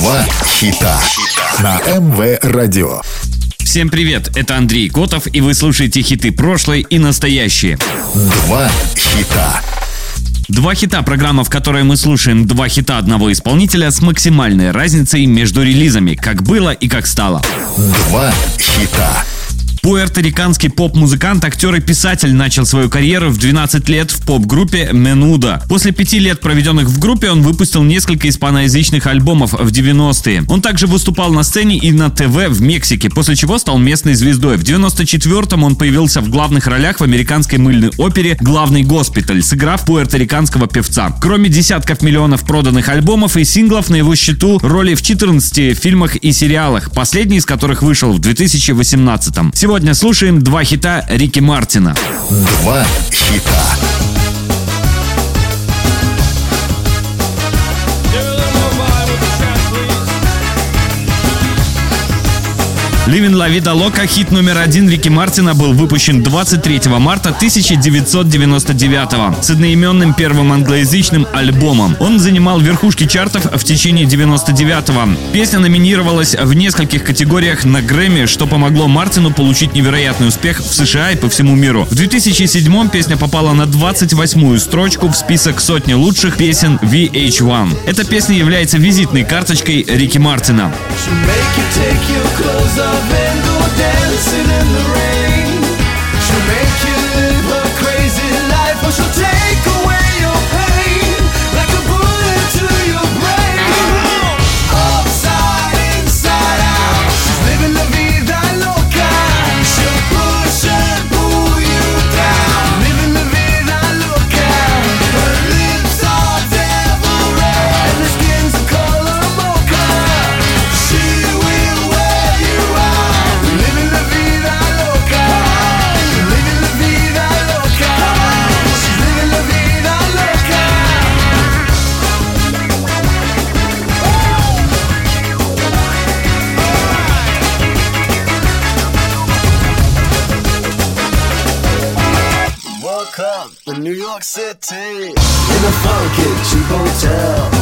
Два хита на МВ Радио. Всем привет, это Андрей Котов, и вы слушаете хиты прошлой и настоящие. Два хита. Два хита – программа, в которой мы слушаем два хита одного исполнителя с максимальной разницей между релизами, как было и как стало. Два хита. Пуэрториканский поп-музыкант, актер и писатель начал свою карьеру в 12 лет в поп-группе Менуда. После пяти лет, проведенных в группе, он выпустил несколько испаноязычных альбомов в 90-е. Он также выступал на сцене и на ТВ в Мексике, после чего стал местной звездой. В 94-м он появился в главных ролях в американской мыльной опере «Главный госпиталь», сыграв пуэрториканского певца. Кроме десятков миллионов проданных альбомов и синглов, на его счету роли в 14 фильмах и сериалах, последний из которых вышел в 2018 -м. Сегодня слушаем два хита Рики Мартина. Два хита. Living La Vida Loca, хит номер один Рики Мартина, был выпущен 23 марта 1999 с одноименным первым англоязычным альбомом. Он занимал верхушки чартов в течение 99-го. Песня номинировалась в нескольких категориях на Грэмми, что помогло Мартину получить невероятный успех в США и по всему миру. В 2007 песня попала на 28-ю строчку в список сотни лучших песен VH1. Эта песня является визитной карточкой Рики Мартина. Make you take your clothes off go dancing in the rain. She'll make you York City in a funky cheap hotel.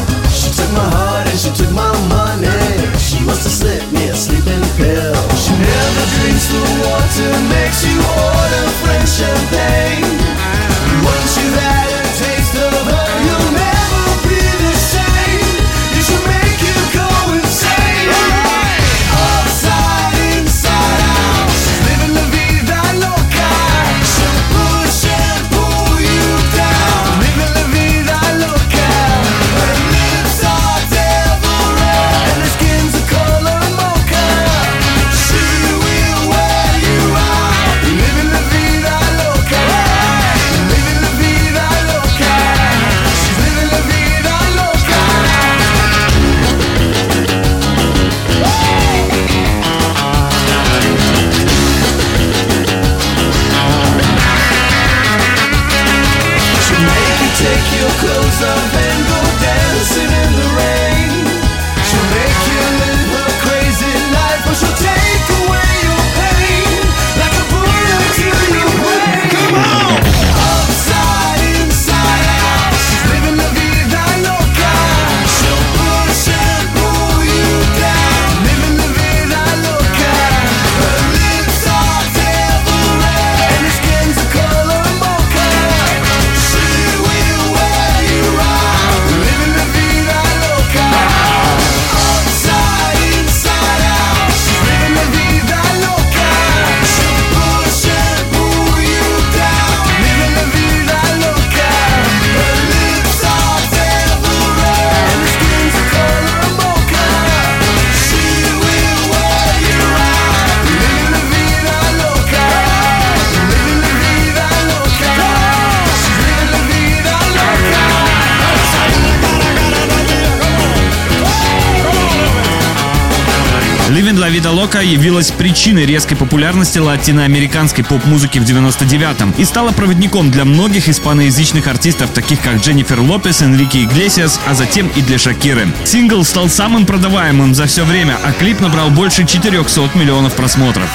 Living La Vida Loca явилась причиной резкой популярности латиноамериканской поп-музыки в 99-м и стала проводником для многих испаноязычных артистов, таких как Дженнифер Лопес, Энрике Иглесиас, а затем и для Шакиры. Сингл стал самым продаваемым за все время, а клип набрал больше 400 миллионов просмотров.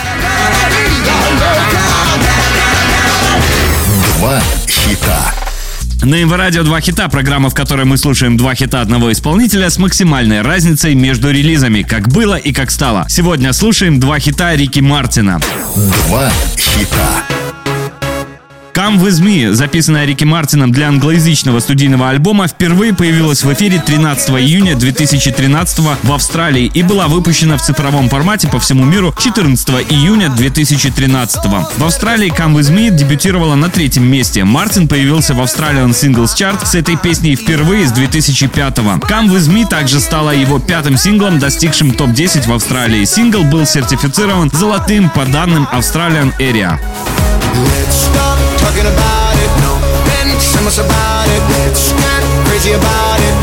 Два хита. На МВ Радио два хита, программа, в которой мы слушаем два хита одного исполнителя с максимальной разницей между релизами, как было и как стало. Сегодня слушаем два хита Рики Мартина. Два хита. Come With Me, записанная Рики Мартином для англоязычного студийного альбома, впервые появилась в эфире 13 июня 2013 в Австралии и была выпущена в цифровом формате по всему миру 14 июня 2013. В Австралии Come With Me дебютировала на третьем месте. Мартин появился в Australian Singles Chart с этой песней впервые с 2005 -го. Come With Me также стала его пятым синглом, достигшим топ-10 в Австралии. Сингл был сертифицирован золотым по данным Australian Area. Let's stop talking about it. No, then so much about it. Let's get crazy about it.